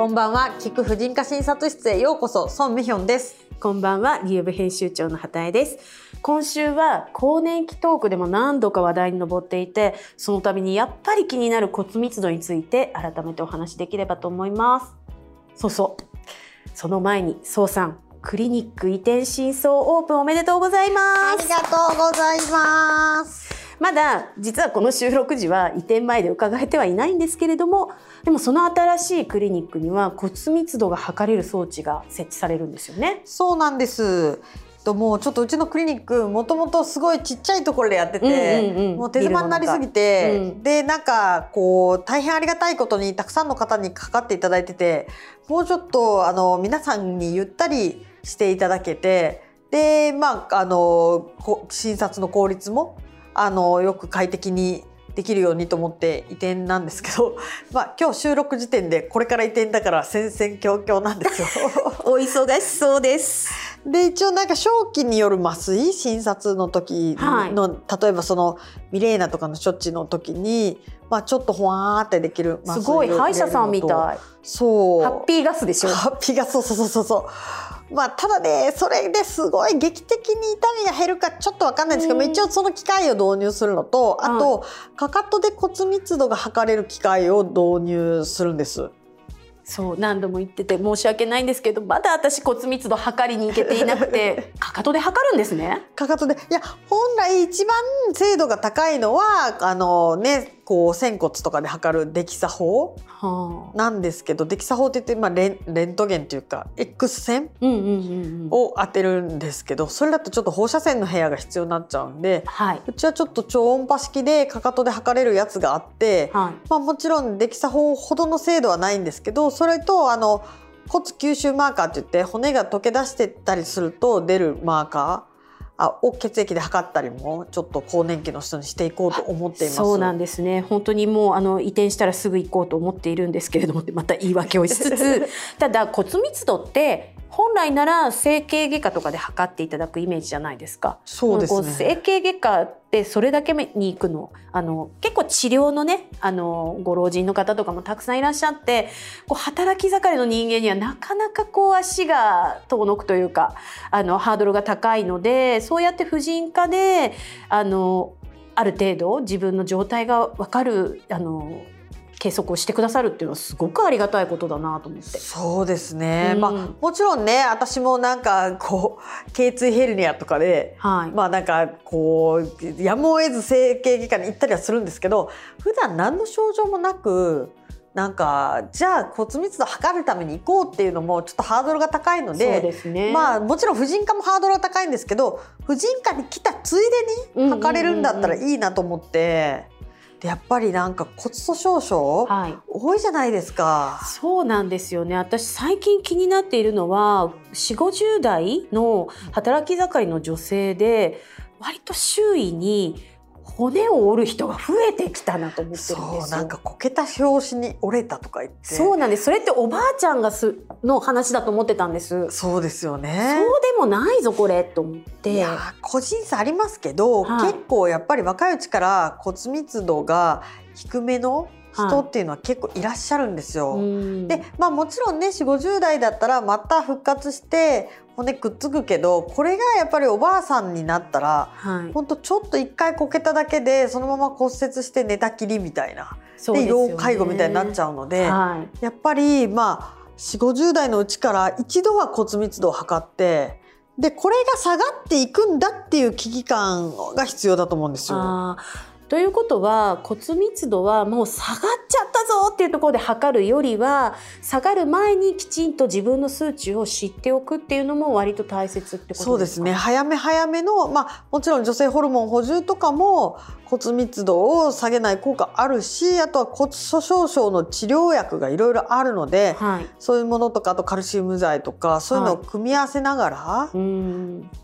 こんばんは。聞く婦人科診察室へようこそ。ソンミヒョンです。こんばんは。リューブ編集長の畑江です。今週は更年期トークでも何度か話題に上っていてその度にやっぱり気になる骨密度について改めてお話しできればと思います。そうそう。その前にそうさん。クリニック移転真相オープンおめでとうございます。ありがとうございますまだ実はこの収録時は移転前で伺えてはいないんですけれどもでもその新しいクリニックには骨密度が測れる装置が設置されるんですよね。そうなんです。ともうちょっとうちのクリニックもともとすごいちっちゃいところでやってて、うんうんうん、もう手狭になりすぎて、うん、でなんかこう大変ありがたいことにたくさんの方にかかっていただいててもうちょっとあの皆さんにゆったりしていただけてでまああの診察の効率もあのよく快適にできるようにと思って移転なんですけど、まあ、今日収録時点でこれから移転だから戦々恐々なんですよ。お忙しそうです。で一応なんか正気による麻酔診察の時の、はい、例えばそのミレーナとかの処置の時に、まあ、ちょっとほわーってできる麻酔すごい歯医者さんみたい。そう。ハッピーガスでしょ。ハッピーガスそうそうそうそう。まあ、ただねそれですごい劇的に痛みが減るかちょっと分かんないんですけど、うん、一応その機械を導入するのとあと、かかとで骨密度が測れる機械を導入するんです。そう何度も言ってて申し訳ないんですけどまだ私骨密度測りに行けていなくて かかとで測るんですね。かかとでいや本来一番精度が高いのはあのねこう仙骨とかで測るデキサ法なんですけど、はあ、デキサ法って言って、まあ、レンレントゲンっていうか X 線を当てるんですけどそれだとちょっと放射線の部屋が必要になっちゃうんで、はい、うちはちょっと超音波式でかかとで測れるやつがあって、はい、まあ、もちろんデキサ法ほどの精度はないんですけどそれとあの骨吸収マーカーって言って骨が溶け出してったりすると出るマーカーあを血液で測ったりもちょっと更年期の人にしていこうと思っています。そうなんですね。本当にもうあの移転したらすぐ行こうと思っているんですけれどもまた言い訳をしつつ ただ骨密度って本来なら整形外科とかで測っていただくイメージじゃないですか。そうですね。整形外科ってそれだけに行くの、あの結構治療のね、あのご老人の方とかもたくさんいらっしゃって、こう働き盛りの人間にはなかなかこう足が遠のくというか、あのハードルが高いので、そうやって婦人科であのある程度自分の状態がわかるあの計測をしてくださるっていうのはすごくありがたいことだなと思って。そうですね、うん、まあもちろんね私もなんかこう頸椎ヘルニアとかで、はい、まあなんかこうやむを得ず整形外科に行ったりはするんですけど普段何の症状もなくなんかじゃあ骨密度測るために行こうっていうのもちょっとハードルが高いので、ね、まあもちろん婦人科もハードルは高いんですけど婦人科に来たついでに測れるんだったらいいなと思って。でやっぱりなんか骨粗しょう症、はい、多いじゃないですか。そうなんですよね。私最近気になっているのは4 5 0代の働き盛りの女性で割と周囲に骨を折る人が増えてきたなと思ってるんですなんかこけた拍子に折れたとか言って。そうなんです。それっておばあちゃんがすの話だと思ってたんです。そうですよね。そうでもないぞこれと思って。いや個人差ありますけど、はい、結構やっぱり若いうちから骨密度が低めの人っていうのは結構いらっしゃるんですよ。はい、でまあもちろんね4 5 0代だったらまた復活して骨くっつくけどこれがやっぱりおばあさんになったら、はい、ほんとちょっと一回こけただけでそのまま骨折して寝たきりみたいなで、要介護みたいになっちゃうので、はい、やっぱりまあ4 5 0代のうちから一度は骨密度を測ってでこれが下がっていくんだっていう危機感が必要だと思うんですよ。ということは骨密度はもう下がっちゃったぞっていうところで測るよりは下がる前にきちんと自分の数値を知っておくっていうのも割と大切ってことですか？そうですね。早め早めの、まあ、もちろん女性ホルモン補充とかも骨密度を下げない効果あるしあとは骨粗しょう症の治療薬がいろいろあるので、はい、そういうものとかあとカルシウム剤とかそういうのを組み合わせながら、はい、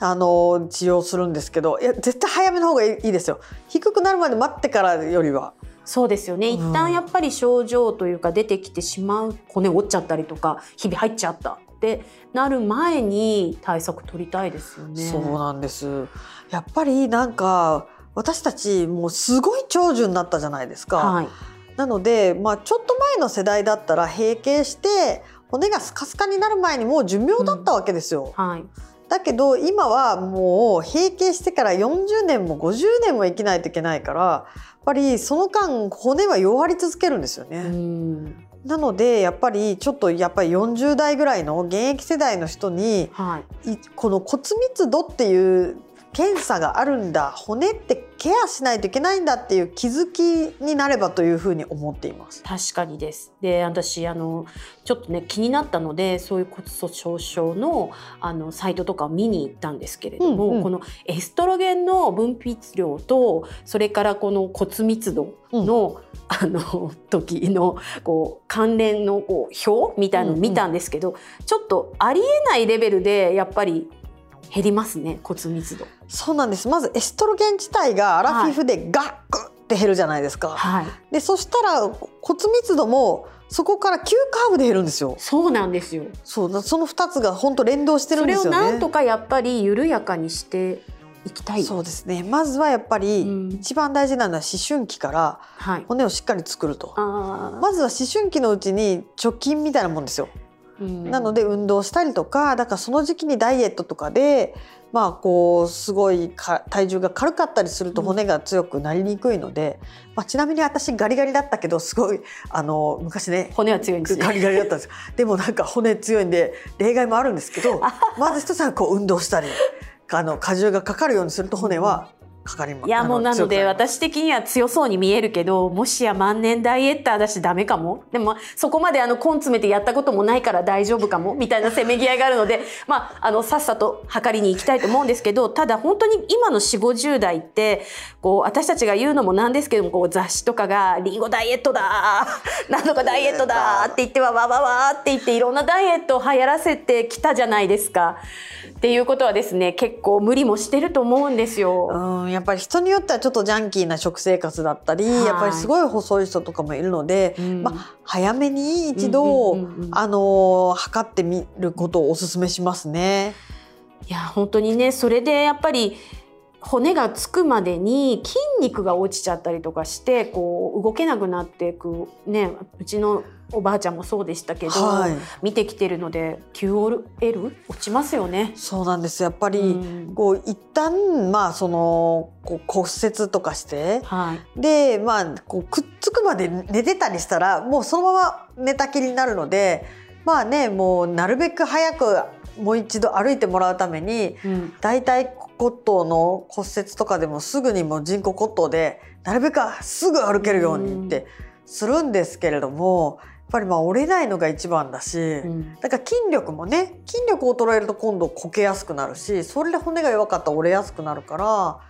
あの治療するんですけどいや絶対早めの方がいいですよ。低くなるまで待ってからよりは。そうですよね、一旦やっぱり症状というか出てきてしまう骨折っちゃったりとかひび入っちゃったってなる前に対策取りたいですよね。そうなんですやっぱりなんか私たちもうすごい長寿になったじゃないですか。はいなので、まあ、ちょっと前の世代だったら閉経して骨がスカスカになる前にもう寿命だったわけですよ。はい。だけど今はもう閉経してから40年も50年も生きないといけないからやっぱりその間骨は弱り続けるんですよね。うん。なのでやっぱりちょっとやっぱり40代ぐらいの現役世代の人にはい。いこの骨密度っていう検査があるんだ骨ってケアしないといけないんだっていう気づきになればというふうに思っています。確かにです。で私あのちょっとね気になったのでそういう骨粗しょう症のあのサイトとかを見に行ったんですけれども、うんうんこのエストロゲンの分泌量とそれからこの骨密度の、あの時のこう関連のこう表みたいのを見たんですけど、ちょっとありえないレベルでやっぱり減りますね骨密度。そうなんですまずエストロゲン自体がアラフィフでガッグって減るじゃないですか。はい。でそしたら骨密度もそこから急カーブで減るんですよ。そうなんですよ。そうだその2つが本当連動してるんですよね。なんとかやっぱり緩やかにしていきたい。そうですねまずはやっぱりうん一番大事なのは思春期からはい。骨をしっかり作ると。あーまずは思春期のうちに貯金みたいなもんですよ。うん。なので運動したりとかだからその時期にダイエットとかでまあこうすごいか体重が軽かったりするとうん。骨が強くなりにくいので、まあ、ちなみに私ガリガリだったけどすごいあの昔ね骨は強いんですね。ガリガリだったんです。でもなんか骨強いんで例外もあるんですけど まず一つはこう運動したりあの荷重がかかるようにすると骨はかかります。いやもうなので私的には強そうに見えるけどもしや万年ダイエッターだしダメかもでもそこまであの根詰めてやったこともないから大丈夫かもみたいなせめぎ合いがあるので、まあ、あのさっさと測りに行きたいと思うんですけどただ本当に今の4 5 0代ってこう私たちが言うのもなんですけどもこう雑誌とかが「リンゴダイエットだ! 」「なんとかダイエットだ!」って言ってわわわわって言っていろんなダイエットを流行らせてきたじゃないですか。っていうことはですね結構無理もしてると思うんですよ。うん、やっぱり人によってはちょっとジャンキーな食生活だったり、はい。やっぱりすごい細い人とかもいるので、うん。まあ、早めに一度、うんうんうんうんあの測ってみることをお勧めしますね。いや本当にねそれでやっぱり骨がつくまでに筋肉が落ちちゃったりとかしてこう動けなくなっていくねうちのおばあちゃんもそうでしたけど、はい、見てきてるので QOL 落ちますよね。そうなんです。やっぱり、うん。こう一旦まあそのこう骨折とかしてはい、でまあこうくっつくまで寝てたりしたらもうそのまま寝たきりになるのでまあねもうなるべく早くもう一度歩いてもらうためにうん。大腿骨頭の骨折とかでもすぐにもう人工骨頭でなるべくすぐ歩けるようにってするんですけれどもやっぱりまあ折れないのが一番だし、うんだから筋力もね筋力を衰えると今度こけやすくなるしそれで骨が弱かったら折れやすくなるから、ま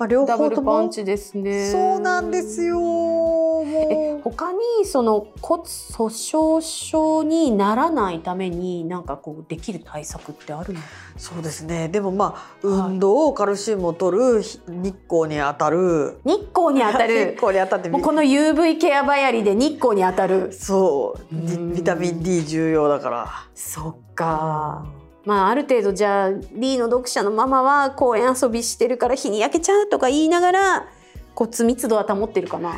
あ、両ダブルパ方ともンチですね。そうなんですよ。え他にその骨粗しょう症にならないためになんかこうできる対策ってあるの？そうですね。でもまあはい。運動カルシウムを取る日日光に当たる。日光に当た 日る光に当たってこの UV ケアばやりで日光に当たる。そう。ビタミン D 重要だから。そっか。まあある程度じゃあ D の読者のママは公園遊びしてるから日に焼けちゃうとか言いながら骨密度は保ってるかな？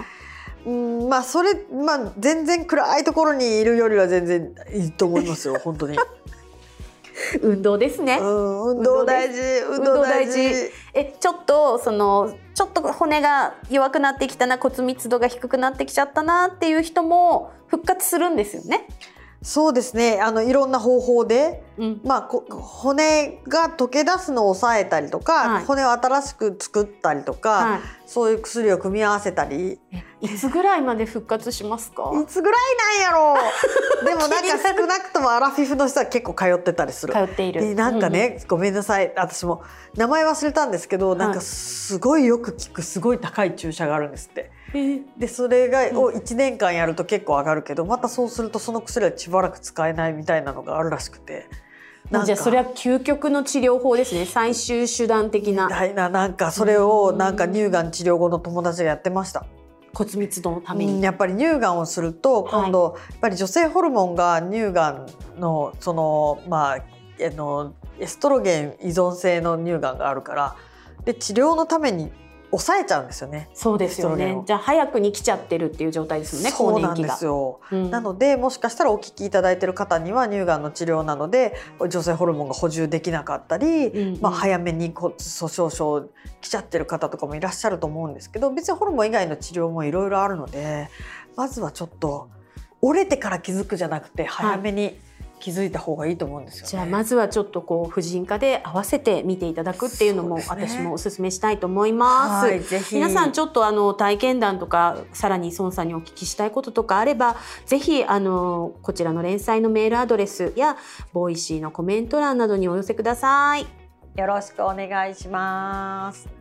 うんまあそれまあ全然暗いところにいるよりは全然いいと思いますよ本当に。運動ですね、うん運動大事運動大事。運動大えちょっとそのちょっと骨が弱くなってきたな骨密度が低くなってきちゃったなっていう人も復活するんですよね。そうですねあのいろんな方法で、うん、まあ、こ骨が溶け出すのを抑えたりとか、はい骨を新しく作ったりとか、はそういう薬を組み合わせたりいつぐらいまで復活しますか？いつぐらいなんやろ？う でもなんか少なくともアラフィフの人は結構通ってたりする。通。っている。でなんかね、ごめんなさい。私も名前忘れたんですけど、なんかすごいよく効くすごい高い注射があるんですって。でそれがうん。を1年間やると結構上がるけどまたそうするとその薬はしばらく使えないみたいなのがあるらしくて。じゃあそれは究極の治療法ですね。最終手段的な。ななんかそれをうんなん。か乳がん治療後の友達がやってました。骨密度のために。うんやっぱり乳がんをすると今度、やっぱり女性ホルモンが乳がんのそのまああのエストロゲン依存性の乳がんがあるからで治療のために抑えちゃうんですよね。そうですよね。じゃあ早くに来ちゃってるっていう状態ですよね。そうなんですよ。うん、なのでもしかしたらお聞きいただいてる方には乳がんの治療なので女性ホルモンが補充できなかったり、うんうん、まあ早めに骨粗鬆症来ちゃってる方とかもいらっしゃると思うんですけど、別にホルモン以外の治療もいろいろあるので、まずはちょっと折れてから気づくじゃなくて早めに、はい気づいた方がいいと思うんですよ、ね、じゃあまずはちょっとこう婦人科で合わせて見ていただくっていうのも私もお勧めしたいと思います。すね、皆さんちょっとあの体験談とかさらに孫さんにお聞きしたいこととかあればぜひあのこちらの連載のメールアドレスやボイシーのコメント欄などにお寄せください。よろしくお願いします。